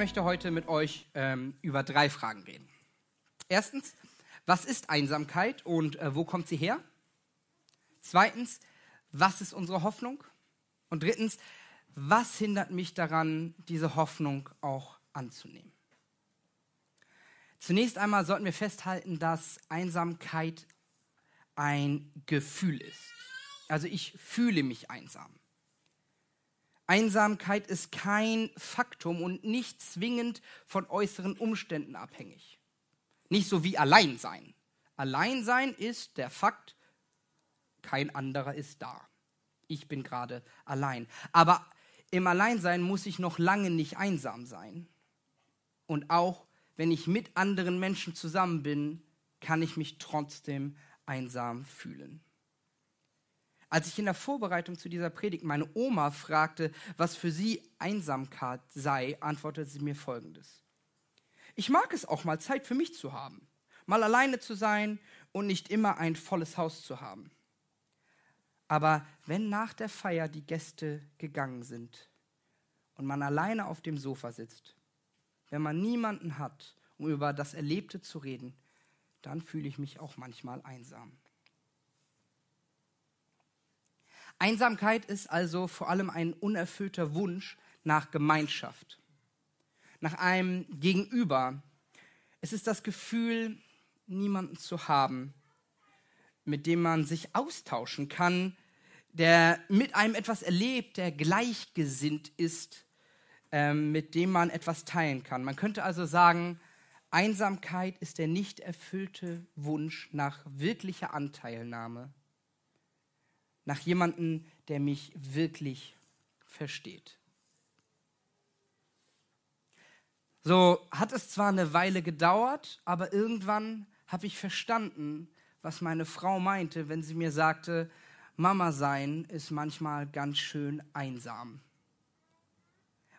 Möchte heute mit euch ähm, über drei Fragen reden. Erstens, was ist Einsamkeit und äh, wo kommt sie her? Zweitens, was ist unsere Hoffnung? Und drittens, was hindert mich daran, diese Hoffnung auch anzunehmen? Zunächst einmal sollten wir festhalten, dass Einsamkeit ein Gefühl ist. Also ich fühle mich einsam. Einsamkeit ist kein Faktum und nicht zwingend von äußeren Umständen abhängig. Nicht so wie Alleinsein. Alleinsein ist der Fakt, kein anderer ist da. Ich bin gerade allein. Aber im Alleinsein muss ich noch lange nicht einsam sein. Und auch wenn ich mit anderen Menschen zusammen bin, kann ich mich trotzdem einsam fühlen. Als ich in der Vorbereitung zu dieser Predigt meine Oma fragte, was für sie Einsamkeit sei, antwortete sie mir folgendes. Ich mag es auch mal Zeit für mich zu haben, mal alleine zu sein und nicht immer ein volles Haus zu haben. Aber wenn nach der Feier die Gäste gegangen sind und man alleine auf dem Sofa sitzt, wenn man niemanden hat, um über das Erlebte zu reden, dann fühle ich mich auch manchmal einsam. Einsamkeit ist also vor allem ein unerfüllter Wunsch nach Gemeinschaft, nach einem Gegenüber. Es ist das Gefühl, niemanden zu haben, mit dem man sich austauschen kann, der mit einem etwas erlebt, der gleichgesinnt ist, ähm, mit dem man etwas teilen kann. Man könnte also sagen, Einsamkeit ist der nicht erfüllte Wunsch nach wirklicher Anteilnahme nach jemandem, der mich wirklich versteht. So hat es zwar eine Weile gedauert, aber irgendwann habe ich verstanden, was meine Frau meinte, wenn sie mir sagte, Mama sein ist manchmal ganz schön einsam.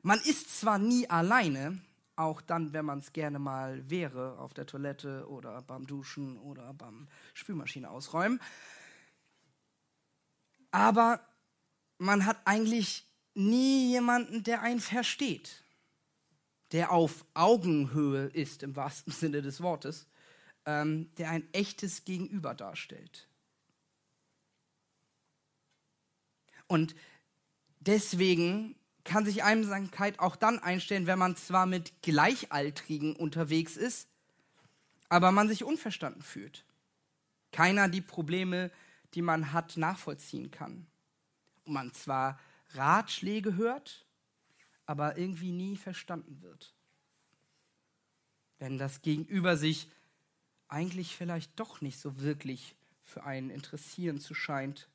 Man ist zwar nie alleine, auch dann, wenn man es gerne mal wäre, auf der Toilette oder beim Duschen oder beim Spülmaschine ausräumen, aber man hat eigentlich nie jemanden, der einen versteht, der auf Augenhöhe ist, im wahrsten Sinne des Wortes, ähm, der ein echtes Gegenüber darstellt. Und deswegen kann sich Einsamkeit auch dann einstellen, wenn man zwar mit Gleichaltrigen unterwegs ist, aber man sich unverstanden fühlt. Keiner die Probleme die man hat, nachvollziehen kann. Und man zwar Ratschläge hört, aber irgendwie nie verstanden wird. Wenn das Gegenüber sich eigentlich vielleicht doch nicht so wirklich für einen interessieren zu scheint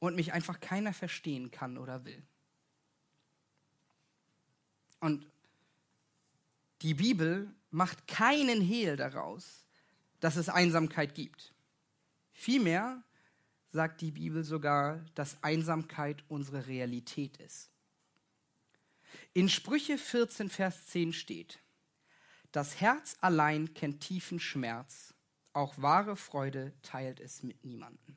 und mich einfach keiner verstehen kann oder will. Und die Bibel macht keinen Hehl daraus, dass es Einsamkeit gibt. Vielmehr sagt die Bibel sogar, dass Einsamkeit unsere Realität ist. In Sprüche 14, Vers 10 steht, das Herz allein kennt tiefen Schmerz, auch wahre Freude teilt es mit niemandem.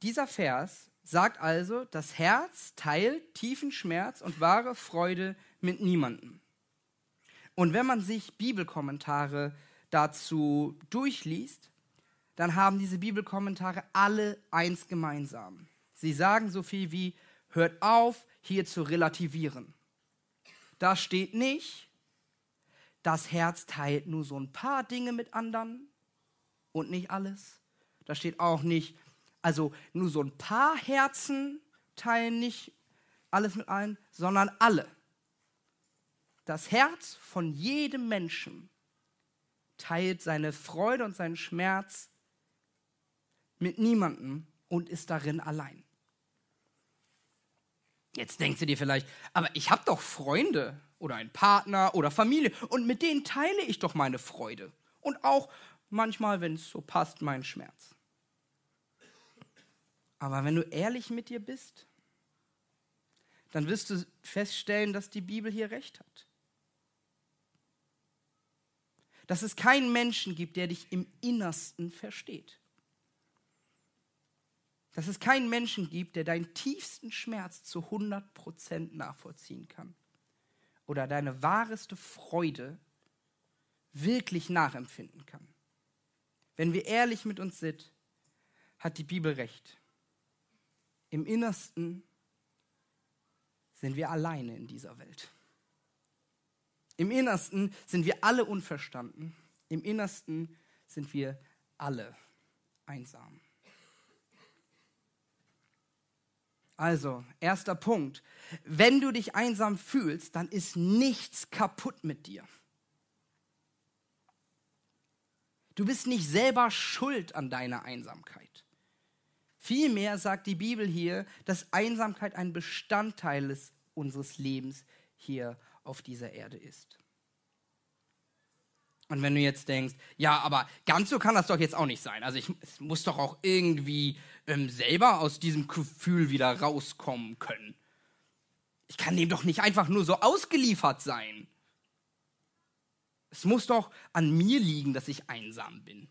Dieser Vers sagt also, das Herz teilt tiefen Schmerz und wahre Freude mit niemandem. Und wenn man sich Bibelkommentare dazu durchliest, dann haben diese Bibelkommentare alle eins gemeinsam. Sie sagen so viel wie, hört auf, hier zu relativieren. Da steht nicht, das Herz teilt nur so ein paar Dinge mit anderen und nicht alles. Da steht auch nicht, also nur so ein paar Herzen teilen nicht alles mit allen, sondern alle. Das Herz von jedem Menschen teilt seine Freude und seinen Schmerz mit niemandem und ist darin allein. Jetzt denkst du dir vielleicht, aber ich habe doch Freunde oder einen Partner oder Familie und mit denen teile ich doch meine Freude und auch manchmal, wenn es so passt, meinen Schmerz. Aber wenn du ehrlich mit dir bist, dann wirst du feststellen, dass die Bibel hier recht hat. Dass es keinen Menschen gibt, der dich im Innersten versteht. Dass es keinen Menschen gibt, der deinen tiefsten Schmerz zu 100% nachvollziehen kann. Oder deine wahreste Freude wirklich nachempfinden kann. Wenn wir ehrlich mit uns sind, hat die Bibel recht. Im Innersten sind wir alleine in dieser Welt. Im Innersten sind wir alle unverstanden. Im Innersten sind wir alle einsam. Also, erster Punkt. Wenn du dich einsam fühlst, dann ist nichts kaputt mit dir. Du bist nicht selber schuld an deiner Einsamkeit. Vielmehr sagt die Bibel hier, dass Einsamkeit ein Bestandteil des, unseres Lebens hier auf dieser Erde ist. Und wenn du jetzt denkst, ja, aber ganz so kann das doch jetzt auch nicht sein. Also ich muss doch auch irgendwie ähm, selber aus diesem Gefühl wieder rauskommen können. Ich kann dem doch nicht einfach nur so ausgeliefert sein. Es muss doch an mir liegen, dass ich einsam bin.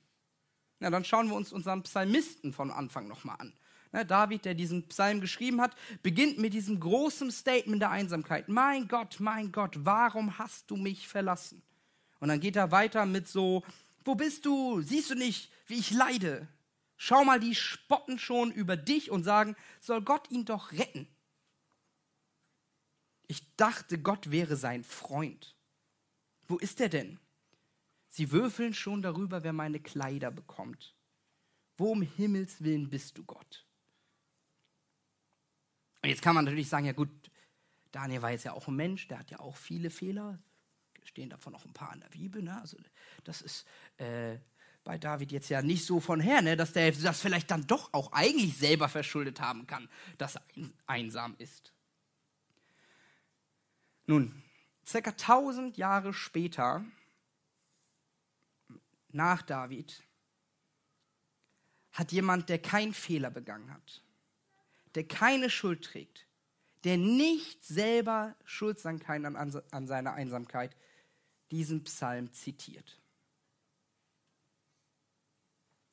Na, dann schauen wir uns unseren Psalmisten von Anfang nochmal an. Na, David, der diesen Psalm geschrieben hat, beginnt mit diesem großen Statement der Einsamkeit. Mein Gott, mein Gott, warum hast du mich verlassen? Und dann geht er weiter mit so, wo bist du? Siehst du nicht, wie ich leide? Schau mal, die spotten schon über dich und sagen, soll Gott ihn doch retten. Ich dachte, Gott wäre sein Freund. Wo ist er denn? Sie würfeln schon darüber, wer meine Kleider bekommt. Wo um Himmels willen bist du, Gott? Und jetzt kann man natürlich sagen, ja gut, Daniel war jetzt ja auch ein Mensch, der hat ja auch viele Fehler. Stehen davon auch ein paar in der Bibel. Ne? Also das ist äh, bei David jetzt ja nicht so von her, ne? dass der das vielleicht dann doch auch eigentlich selber verschuldet haben kann, dass er einsam ist. Nun, circa 1000 Jahre später nach David hat jemand, der keinen Fehler begangen hat, der keine Schuld trägt, der nicht selber schuld sein kann an, an seiner Einsamkeit, diesen Psalm zitiert.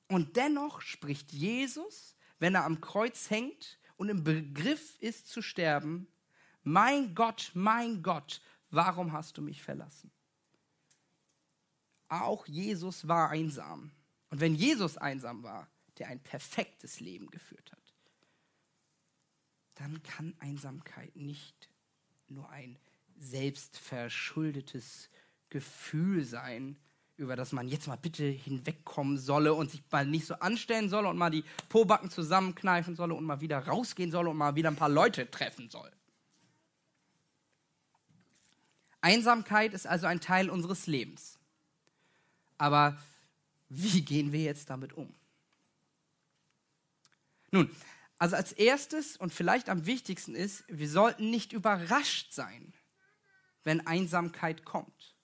Und dennoch spricht Jesus, wenn er am Kreuz hängt und im Begriff ist zu sterben, mein Gott, mein Gott, warum hast du mich verlassen? Auch Jesus war einsam. Und wenn Jesus einsam war, der ein perfektes Leben geführt hat, dann kann Einsamkeit nicht nur ein selbstverschuldetes Gefühl sein, über das man jetzt mal bitte hinwegkommen solle und sich mal nicht so anstellen solle und mal die Pobacken zusammenkneifen solle und mal wieder rausgehen solle und mal wieder ein paar Leute treffen soll. Einsamkeit ist also ein Teil unseres Lebens. Aber wie gehen wir jetzt damit um? Nun, also als erstes und vielleicht am wichtigsten ist, wir sollten nicht überrascht sein, wenn Einsamkeit kommt.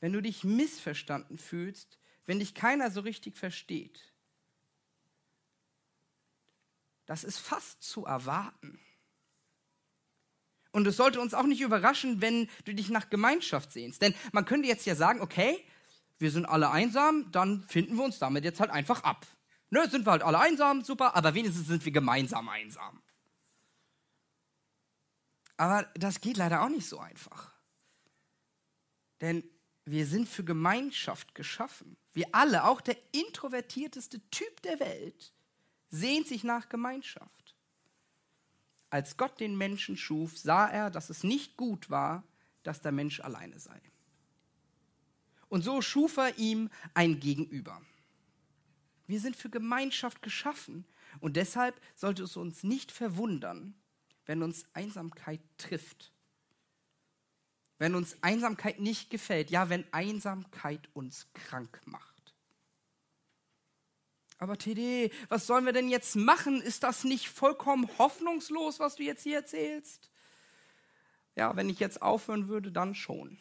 Wenn du dich missverstanden fühlst, wenn dich keiner so richtig versteht. Das ist fast zu erwarten. Und es sollte uns auch nicht überraschen, wenn du dich nach Gemeinschaft sehnst. Denn man könnte jetzt ja sagen, okay, wir sind alle einsam, dann finden wir uns damit jetzt halt einfach ab. Ne, sind wir halt alle einsam, super, aber wenigstens sind wir gemeinsam einsam. Aber das geht leider auch nicht so einfach. Denn wir sind für Gemeinschaft geschaffen. Wir alle, auch der introvertierteste Typ der Welt, sehnt sich nach Gemeinschaft. Als Gott den Menschen schuf, sah er, dass es nicht gut war, dass der Mensch alleine sei. Und so schuf er ihm ein Gegenüber. Wir sind für Gemeinschaft geschaffen und deshalb sollte es uns nicht verwundern, wenn uns Einsamkeit trifft. Wenn uns Einsamkeit nicht gefällt, ja, wenn Einsamkeit uns krank macht. Aber TD, was sollen wir denn jetzt machen? Ist das nicht vollkommen hoffnungslos, was du jetzt hier erzählst? Ja, wenn ich jetzt aufhören würde, dann schon.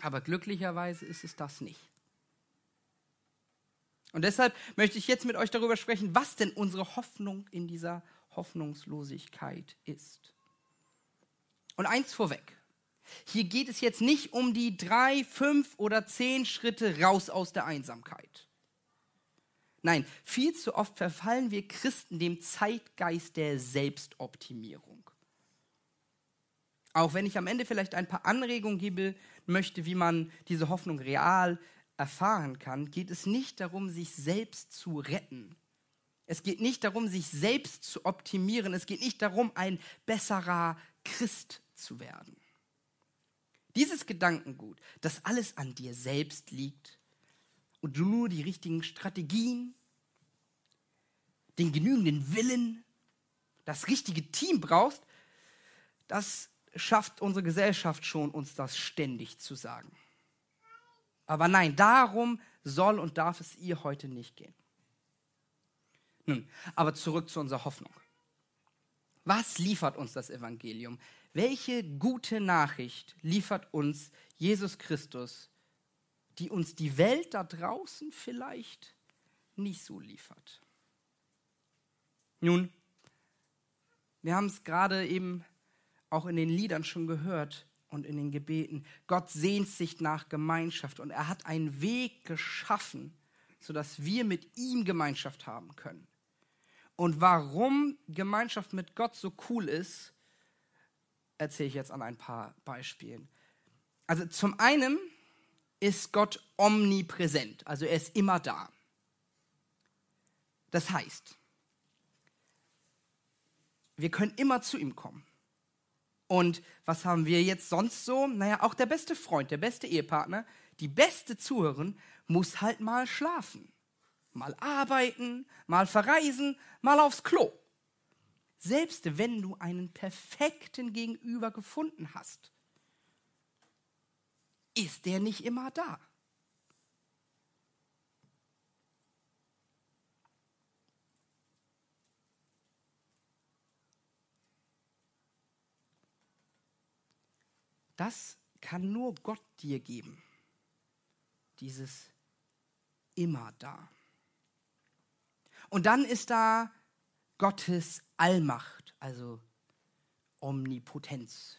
Aber glücklicherweise ist es das nicht. Und deshalb möchte ich jetzt mit euch darüber sprechen, was denn unsere Hoffnung in dieser Hoffnungslosigkeit ist. Und eins vorweg. Hier geht es jetzt nicht um die drei, fünf oder zehn Schritte raus aus der Einsamkeit. Nein, viel zu oft verfallen wir Christen dem Zeitgeist der Selbstoptimierung. Auch wenn ich am Ende vielleicht ein paar Anregungen geben möchte, wie man diese Hoffnung real erfahren kann, geht es nicht darum, sich selbst zu retten. Es geht nicht darum, sich selbst zu optimieren. Es geht nicht darum, ein besserer Christ zu werden. Dieses Gedankengut, dass alles an dir selbst liegt, und du nur die richtigen Strategien, den genügenden Willen, das richtige Team brauchst, das schafft unsere Gesellschaft schon, uns das ständig zu sagen. Aber nein, darum soll und darf es ihr heute nicht gehen. Nun, aber zurück zu unserer Hoffnung. Was liefert uns das Evangelium? Welche gute Nachricht liefert uns Jesus Christus die uns die Welt da draußen vielleicht nicht so liefert. Nun, wir haben es gerade eben auch in den Liedern schon gehört und in den Gebeten. Gott sehnt sich nach Gemeinschaft und er hat einen Weg geschaffen, sodass wir mit ihm Gemeinschaft haben können. Und warum Gemeinschaft mit Gott so cool ist, erzähle ich jetzt an ein paar Beispielen. Also zum einen ist Gott omnipräsent, also er ist immer da. Das heißt, wir können immer zu ihm kommen. Und was haben wir jetzt sonst so? Naja, auch der beste Freund, der beste Ehepartner, die beste Zuhörerin muss halt mal schlafen, mal arbeiten, mal verreisen, mal aufs Klo. Selbst wenn du einen perfekten Gegenüber gefunden hast, ist der nicht immer da. Das kann nur Gott dir geben. Dieses immer da. Und dann ist da Gottes Allmacht, also Omnipotenz,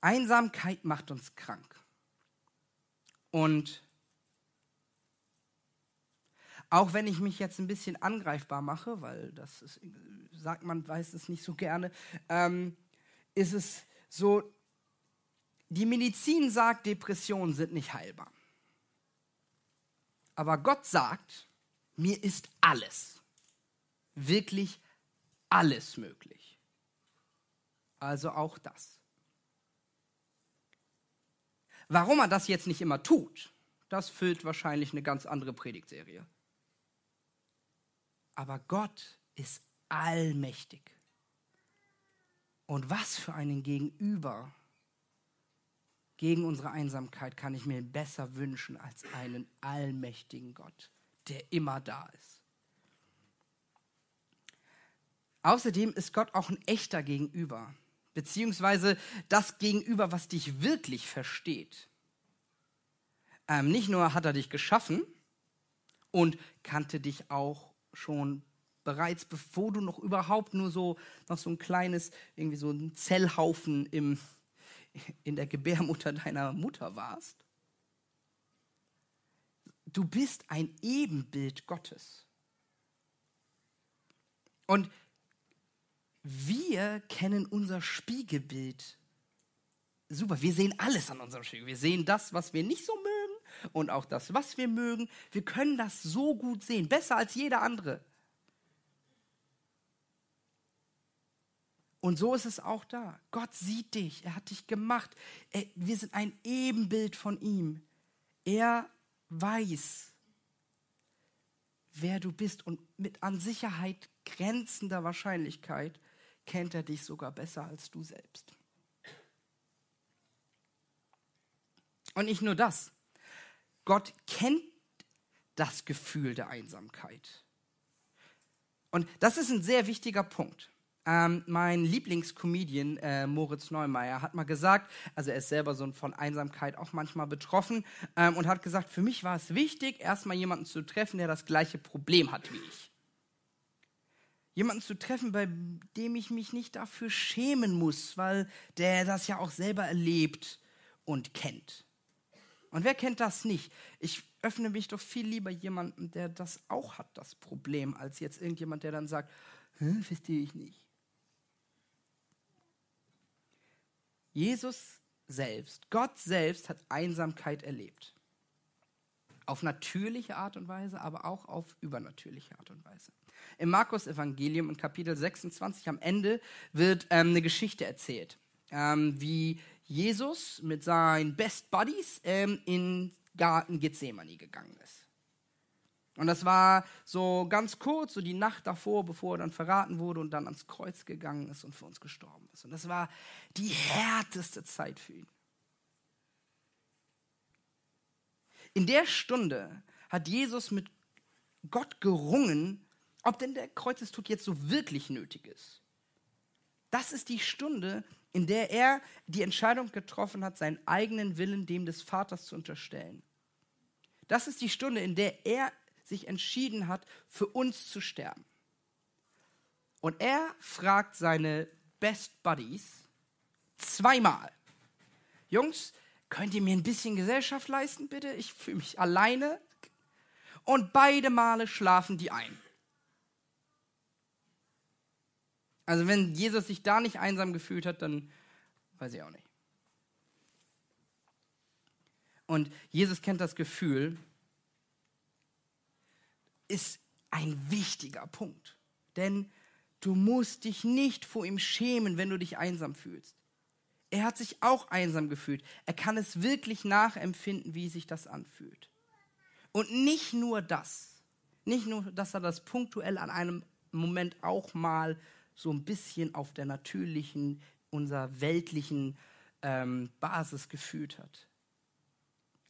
Einsamkeit macht uns krank. Und auch wenn ich mich jetzt ein bisschen angreifbar mache, weil das ist, sagt man, weiß es nicht so gerne, ähm, ist es so, die Medizin sagt, Depressionen sind nicht heilbar. Aber Gott sagt, mir ist alles, wirklich alles möglich. Also auch das. Warum er das jetzt nicht immer tut, das füllt wahrscheinlich eine ganz andere Predigtserie. Aber Gott ist allmächtig. Und was für einen Gegenüber gegen unsere Einsamkeit kann ich mir besser wünschen als einen allmächtigen Gott, der immer da ist. Außerdem ist Gott auch ein echter Gegenüber beziehungsweise das Gegenüber, was dich wirklich versteht. Ähm, nicht nur hat er dich geschaffen und kannte dich auch schon bereits, bevor du noch überhaupt nur so noch so ein kleines, irgendwie so ein Zellhaufen im, in der Gebärmutter deiner Mutter warst. Du bist ein Ebenbild Gottes. Und wir kennen unser Spiegelbild. Super, wir sehen alles an unserem Spiegel. Wir sehen das, was wir nicht so mögen und auch das, was wir mögen. Wir können das so gut sehen, besser als jeder andere. Und so ist es auch da. Gott sieht dich, er hat dich gemacht. wir sind ein Ebenbild von ihm. Er weiß, wer du bist und mit an Sicherheit grenzender Wahrscheinlichkeit kennt er dich sogar besser als du selbst. Und nicht nur das. Gott kennt das Gefühl der Einsamkeit. Und das ist ein sehr wichtiger Punkt. Ähm, mein Lieblingscomedian äh, Moritz Neumeier hat mal gesagt, also er ist selber so von Einsamkeit auch manchmal betroffen ähm, und hat gesagt, für mich war es wichtig, erstmal jemanden zu treffen, der das gleiche Problem hat wie ich. Jemanden zu treffen, bei dem ich mich nicht dafür schämen muss, weil der das ja auch selber erlebt und kennt. Und wer kennt das nicht? Ich öffne mich doch viel lieber jemandem, der das auch hat, das Problem, als jetzt irgendjemand, der dann sagt, verstehe ich nicht. Jesus selbst, Gott selbst hat Einsamkeit erlebt. Auf natürliche Art und Weise, aber auch auf übernatürliche Art und Weise. Im Markus-Evangelium in Kapitel 26 am Ende wird ähm, eine Geschichte erzählt, ähm, wie Jesus mit seinen Best Buddies ähm, in Garten Gethsemane gegangen ist. Und das war so ganz kurz, so die Nacht davor, bevor er dann verraten wurde und dann ans Kreuz gegangen ist und für uns gestorben ist. Und das war die härteste Zeit für ihn. In der Stunde hat Jesus mit Gott gerungen, ob denn der Kreuzestod jetzt so wirklich nötig ist. Das ist die Stunde, in der er die Entscheidung getroffen hat, seinen eigenen Willen dem des Vaters zu unterstellen. Das ist die Stunde, in der er sich entschieden hat, für uns zu sterben. Und er fragt seine Best Buddies zweimal. Jungs, könnt ihr mir ein bisschen Gesellschaft leisten, bitte? Ich fühle mich alleine. Und beide Male schlafen die ein. Also wenn Jesus sich da nicht einsam gefühlt hat, dann weiß ich auch nicht. Und Jesus kennt das Gefühl, ist ein wichtiger Punkt. Denn du musst dich nicht vor ihm schämen, wenn du dich einsam fühlst. Er hat sich auch einsam gefühlt. Er kann es wirklich nachempfinden, wie sich das anfühlt. Und nicht nur das. Nicht nur, dass er das punktuell an einem Moment auch mal so ein bisschen auf der natürlichen, unserer weltlichen ähm, Basis gefühlt hat.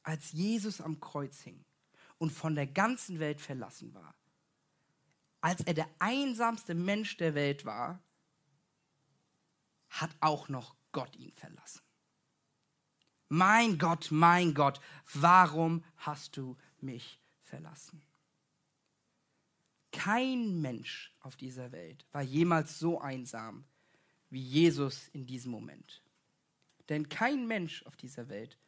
Als Jesus am Kreuz hing, und von der ganzen Welt verlassen war. Als er der einsamste Mensch der Welt war, hat auch noch Gott ihn verlassen. Mein Gott, mein Gott, warum hast du mich verlassen? Kein Mensch auf dieser Welt war jemals so einsam wie Jesus in diesem Moment. Denn kein Mensch auf dieser Welt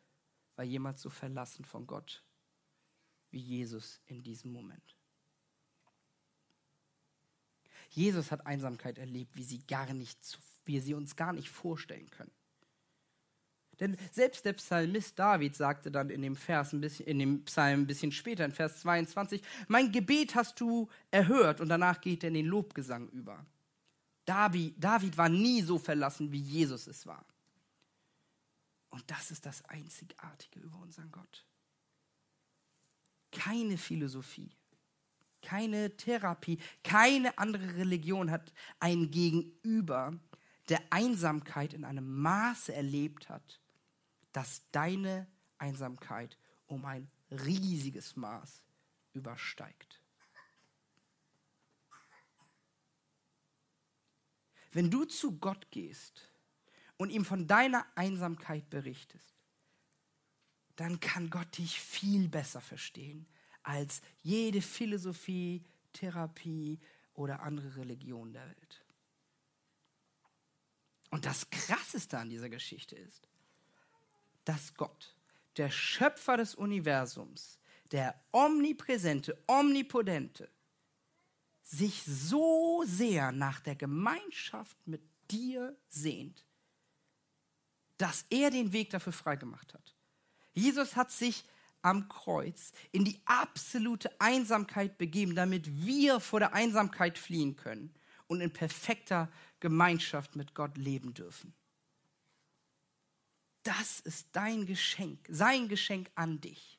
war jemals so verlassen von Gott wie Jesus in diesem Moment. Jesus hat Einsamkeit erlebt, wie sie gar nicht, wie sie uns gar nicht vorstellen können. Denn selbst der Psalmist David sagte dann in dem Vers ein bisschen, in dem Psalm ein bisschen später, in Vers 22, mein Gebet hast du erhört und danach geht er in den Lobgesang über. David, David war nie so verlassen, wie Jesus es war. Und das ist das Einzigartige über unseren Gott keine Philosophie, keine Therapie, keine andere Religion hat ein Gegenüber, der Einsamkeit in einem Maße erlebt hat, dass deine Einsamkeit um ein riesiges Maß übersteigt. Wenn du zu Gott gehst und ihm von deiner Einsamkeit berichtest, dann kann Gott dich viel besser verstehen als jede Philosophie, Therapie oder andere Religion der Welt. Und das Krasseste an dieser Geschichte ist, dass Gott, der Schöpfer des Universums, der omnipräsente, omnipotente, sich so sehr nach der Gemeinschaft mit dir sehnt, dass er den Weg dafür freigemacht hat. Jesus hat sich am Kreuz in die absolute Einsamkeit begeben, damit wir vor der Einsamkeit fliehen können und in perfekter Gemeinschaft mit Gott leben dürfen. Das ist dein Geschenk, sein Geschenk an dich.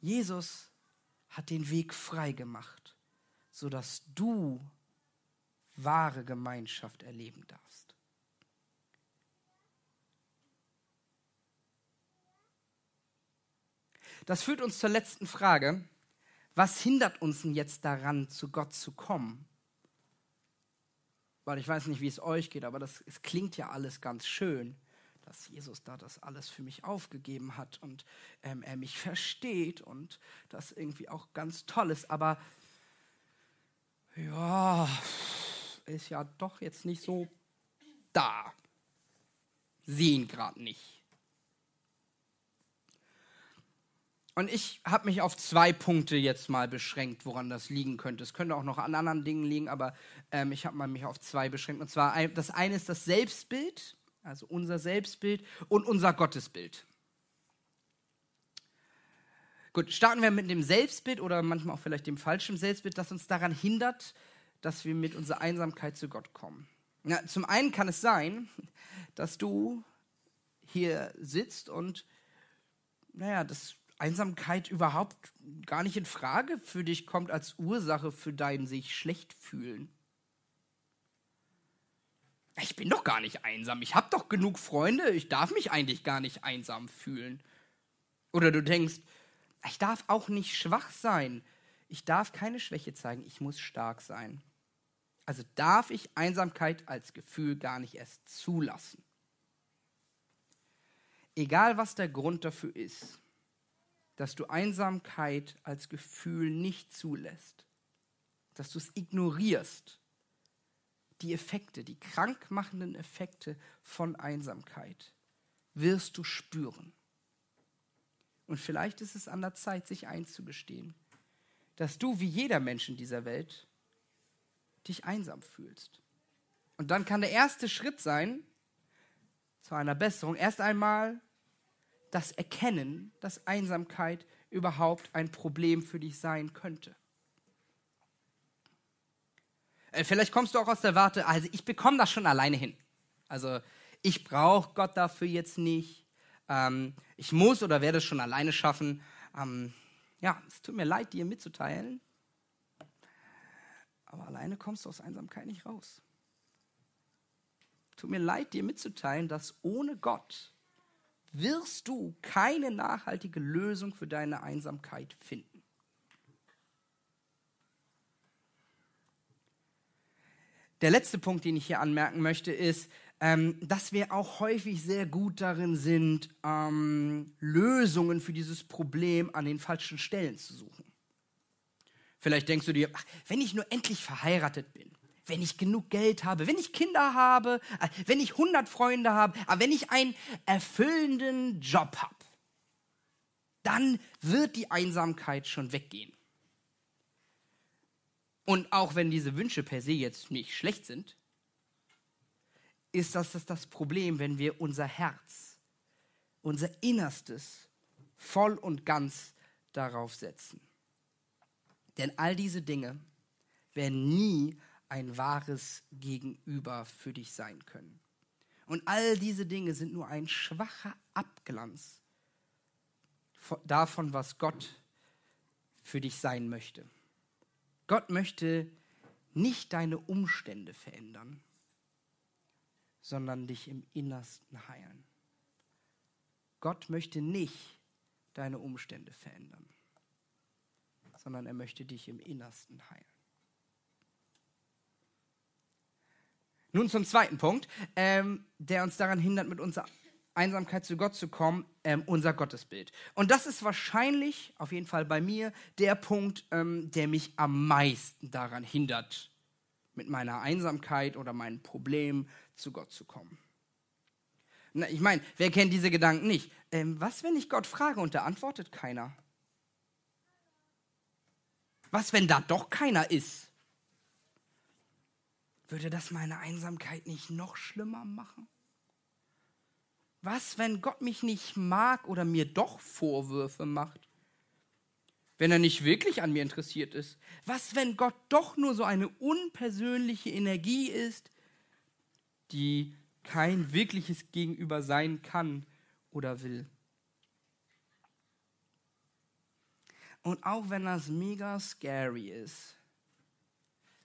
Jesus hat den Weg frei gemacht, sodass du wahre Gemeinschaft erleben darfst. Das führt uns zur letzten Frage. Was hindert uns denn jetzt daran, zu Gott zu kommen? Weil ich weiß nicht, wie es euch geht, aber das, es klingt ja alles ganz schön, dass Jesus da das alles für mich aufgegeben hat und ähm, er mich versteht und das irgendwie auch ganz toll ist. Aber ja, ist ja doch jetzt nicht so da. Sehen gerade nicht. Und ich habe mich auf zwei Punkte jetzt mal beschränkt, woran das liegen könnte. Es könnte auch noch an anderen Dingen liegen, aber ähm, ich habe mich auf zwei beschränkt. Und zwar, das eine ist das Selbstbild, also unser Selbstbild und unser Gottesbild. Gut, starten wir mit dem Selbstbild oder manchmal auch vielleicht dem falschen Selbstbild, das uns daran hindert, dass wir mit unserer Einsamkeit zu Gott kommen. Na, zum einen kann es sein, dass du hier sitzt und, naja, das Einsamkeit überhaupt gar nicht in Frage für dich kommt als Ursache für dein sich schlecht fühlen. Ich bin doch gar nicht einsam. Ich habe doch genug Freunde. Ich darf mich eigentlich gar nicht einsam fühlen. Oder du denkst, ich darf auch nicht schwach sein. Ich darf keine Schwäche zeigen. Ich muss stark sein. Also darf ich Einsamkeit als Gefühl gar nicht erst zulassen. Egal was der Grund dafür ist dass du Einsamkeit als Gefühl nicht zulässt, dass du es ignorierst, die Effekte, die krankmachenden Effekte von Einsamkeit wirst du spüren. Und vielleicht ist es an der Zeit, sich einzugestehen, dass du wie jeder Mensch in dieser Welt dich einsam fühlst. Und dann kann der erste Schritt sein zu einer Besserung erst einmal das Erkennen, dass Einsamkeit überhaupt ein Problem für dich sein könnte. Äh, vielleicht kommst du auch aus der Warte, also ich bekomme das schon alleine hin. Also ich brauche Gott dafür jetzt nicht. Ähm, ich muss oder werde es schon alleine schaffen. Ähm, ja, es tut mir leid, dir mitzuteilen. Aber alleine kommst du aus Einsamkeit nicht raus. Tut mir leid, dir mitzuteilen, dass ohne Gott wirst du keine nachhaltige Lösung für deine Einsamkeit finden. Der letzte Punkt, den ich hier anmerken möchte, ist, ähm, dass wir auch häufig sehr gut darin sind, ähm, Lösungen für dieses Problem an den falschen Stellen zu suchen. Vielleicht denkst du dir, ach, wenn ich nur endlich verheiratet bin, wenn ich genug Geld habe, wenn ich Kinder habe, äh, wenn ich 100 Freunde habe, aber wenn ich einen erfüllenden Job habe, dann wird die Einsamkeit schon weggehen. Und auch wenn diese Wünsche per se jetzt nicht schlecht sind, ist das das Problem, wenn wir unser Herz, unser Innerstes voll und ganz darauf setzen. Denn all diese Dinge werden nie ein wahres Gegenüber für dich sein können. Und all diese Dinge sind nur ein schwacher Abglanz davon, was Gott für dich sein möchte. Gott möchte nicht deine Umstände verändern, sondern dich im Innersten heilen. Gott möchte nicht deine Umstände verändern, sondern er möchte dich im Innersten heilen. Nun zum zweiten Punkt, ähm, der uns daran hindert, mit unserer Einsamkeit zu Gott zu kommen, ähm, unser Gottesbild. Und das ist wahrscheinlich, auf jeden Fall bei mir, der Punkt, ähm, der mich am meisten daran hindert, mit meiner Einsamkeit oder meinen Problemen zu Gott zu kommen. Na, ich meine, wer kennt diese Gedanken nicht? Ähm, was, wenn ich Gott frage und da antwortet keiner? Was, wenn da doch keiner ist? Würde das meine Einsamkeit nicht noch schlimmer machen? Was, wenn Gott mich nicht mag oder mir doch Vorwürfe macht? Wenn er nicht wirklich an mir interessiert ist? Was, wenn Gott doch nur so eine unpersönliche Energie ist, die kein wirkliches Gegenüber sein kann oder will? Und auch wenn das mega scary ist,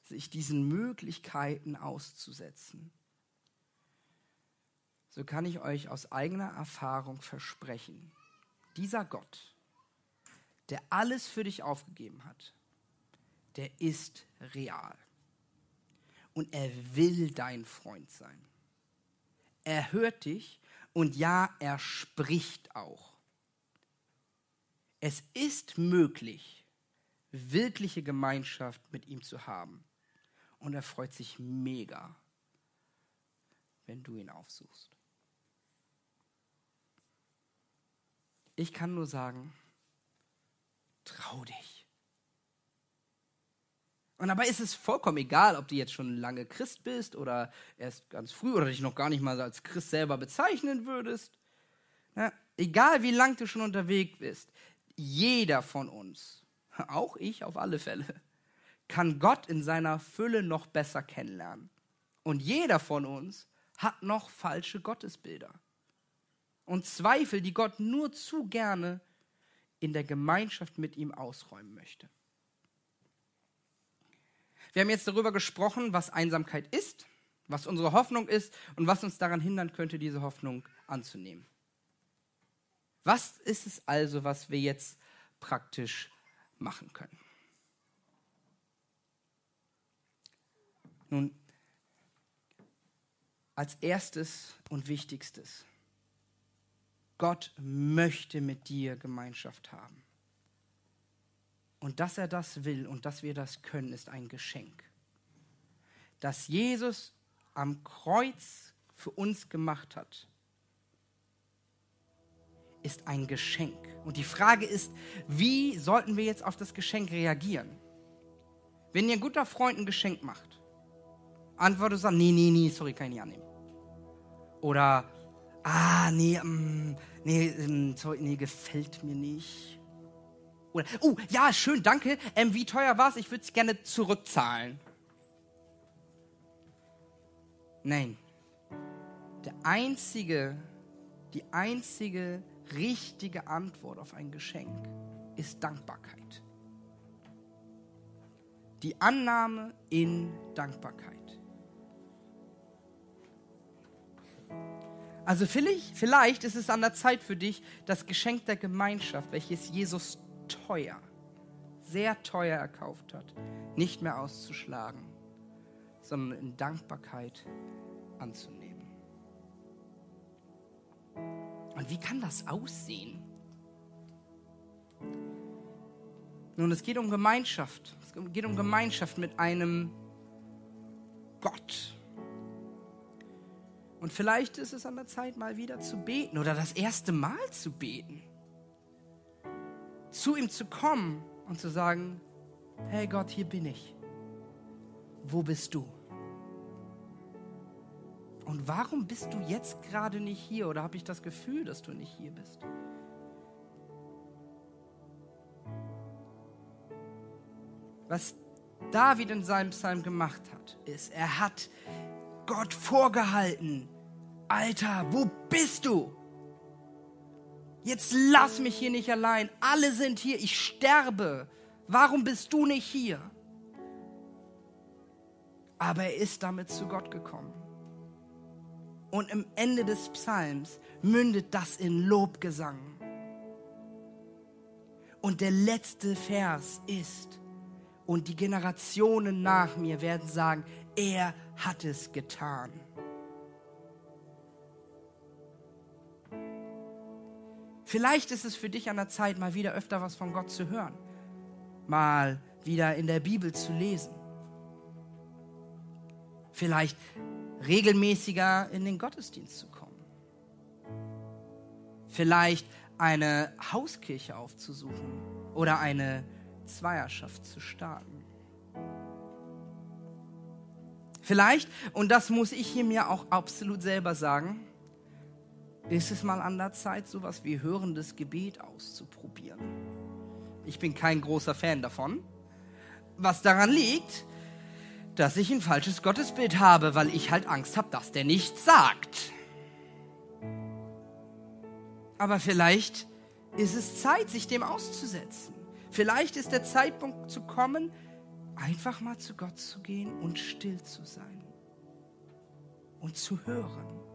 sich diesen Möglichkeiten auszusetzen. So kann ich euch aus eigener Erfahrung versprechen, dieser Gott der alles für dich aufgegeben hat, der ist real. Und er will dein Freund sein. Er hört dich und ja, er spricht auch. Es ist möglich, wirkliche Gemeinschaft mit ihm zu haben. Und er freut sich mega, wenn du ihn aufsuchst. Ich kann nur sagen, trau dich. Und dabei ist es vollkommen egal, ob du jetzt schon lange Christ bist oder erst ganz früh oder dich noch gar nicht mal als Christ selber bezeichnen würdest. Ja, egal wie lang du schon unterwegs bist, jeder von uns, auch ich auf alle Fälle, kann Gott in seiner Fülle noch besser kennenlernen. Und jeder von uns hat noch falsche Gottesbilder und Zweifel, die Gott nur zu gerne in der Gemeinschaft mit ihm ausräumen möchte. Wir haben jetzt darüber gesprochen, was Einsamkeit ist, was unsere Hoffnung ist und was uns daran hindern könnte, diese Hoffnung anzunehmen. Was ist es also, was wir jetzt praktisch machen können? Nun, als erstes und wichtigstes, Gott möchte mit dir Gemeinschaft haben. Und dass er das will und dass wir das können, ist ein Geschenk. Dass Jesus am Kreuz für uns gemacht hat, ist ein Geschenk. Und die Frage ist, wie sollten wir jetzt auf das Geschenk reagieren? Wenn ein guter Freund ein Geschenk macht, antwortest du, nee, nee, nee, sorry, kann ich nicht annehmen. Oder ah, nee, ähm, nee, ähm, sorry, nee, gefällt mir nicht. Oder, oh, ja, schön, danke. Ähm, wie teuer war es? Ich würde es gerne zurückzahlen. Nein. Der einzige, die einzige richtige Antwort auf ein Geschenk ist Dankbarkeit. Die Annahme in Dankbarkeit. Also vielleicht, vielleicht ist es an der Zeit für dich, das Geschenk der Gemeinschaft, welches Jesus teuer, sehr teuer erkauft hat, nicht mehr auszuschlagen, sondern in Dankbarkeit anzunehmen. Und wie kann das aussehen? Nun, es geht um Gemeinschaft. Es geht um Gemeinschaft mit einem Gott, und vielleicht ist es an der Zeit, mal wieder zu beten oder das erste Mal zu beten. Zu ihm zu kommen und zu sagen, hey Gott, hier bin ich. Wo bist du? Und warum bist du jetzt gerade nicht hier oder habe ich das Gefühl, dass du nicht hier bist? Was David in seinem Psalm gemacht hat, ist, er hat Gott vorgehalten, Alter, wo bist du? Jetzt lass mich hier nicht allein. Alle sind hier. Ich sterbe. Warum bist du nicht hier? Aber er ist damit zu Gott gekommen. Und am Ende des Psalms mündet das in Lobgesang. Und der letzte Vers ist, und die Generationen nach mir werden sagen, er hat es getan. Vielleicht ist es für dich an der Zeit, mal wieder öfter was von Gott zu hören, mal wieder in der Bibel zu lesen. Vielleicht regelmäßiger in den Gottesdienst zu kommen. Vielleicht eine Hauskirche aufzusuchen oder eine Zweierschaft zu starten. Vielleicht, und das muss ich hier mir auch absolut selber sagen, ist es mal an der Zeit, sowas wie hörendes Gebet auszuprobieren. Ich bin kein großer Fan davon, was daran liegt, dass ich ein falsches Gottesbild habe, weil ich halt Angst habe, dass der nichts sagt. Aber vielleicht ist es Zeit, sich dem auszusetzen. Vielleicht ist der Zeitpunkt zu kommen, einfach mal zu Gott zu gehen und still zu sein und zu hören.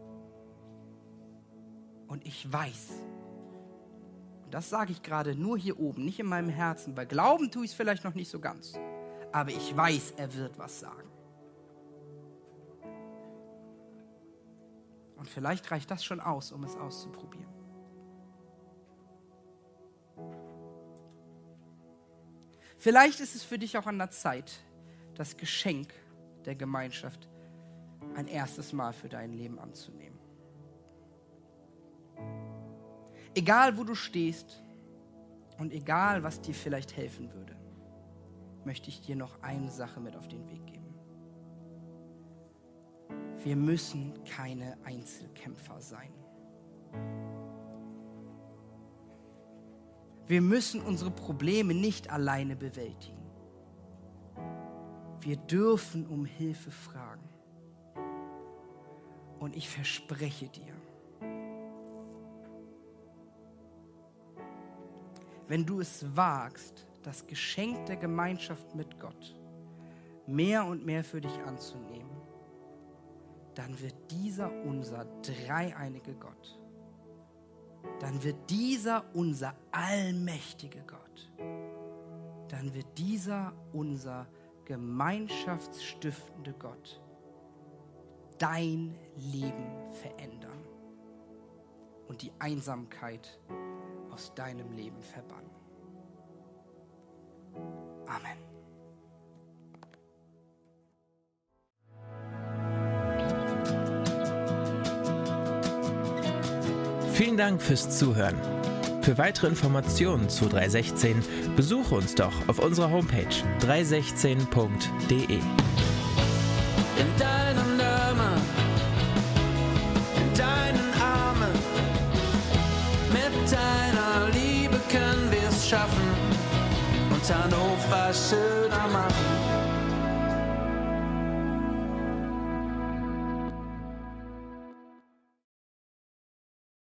Und ich weiß, Das sage ich gerade nur hier oben, nicht in meinem Herzen. Bei Glauben tue ich es vielleicht noch nicht so ganz. Aber ich weiß, er wird was sagen. Und vielleicht reicht das schon aus, um es auszuprobieren. Vielleicht ist es für dich auch an der Zeit, das Geschenk der Gemeinschaft ein erstes Mal für dein Leben anzunehmen. Egal wo du stehst und egal was dir vielleicht helfen würde, möchte ich dir noch eine Sache mit auf den Weg geben. Wir müssen keine Einzelkämpfer sein. Wir müssen unsere Probleme nicht alleine bewältigen. Wir dürfen um Hilfe fragen. Und ich verspreche dir, wenn du es wagst, das Geschenk der Gemeinschaft mit Gott mehr und mehr für dich anzunehmen, dann wird dieser unser dreieinige Gott, dann wird dieser unser allmächtige Gott, dann wird dieser unser gemeinschaftsstiftende Gott dein Leben verändern und die Einsamkeit aus deinem Leben verbannen. Amen. Vielen Dank fürs Zuhören. Für weitere Informationen zu 316 besuche uns doch auf unserer Homepage 316.de. Liebe können wir es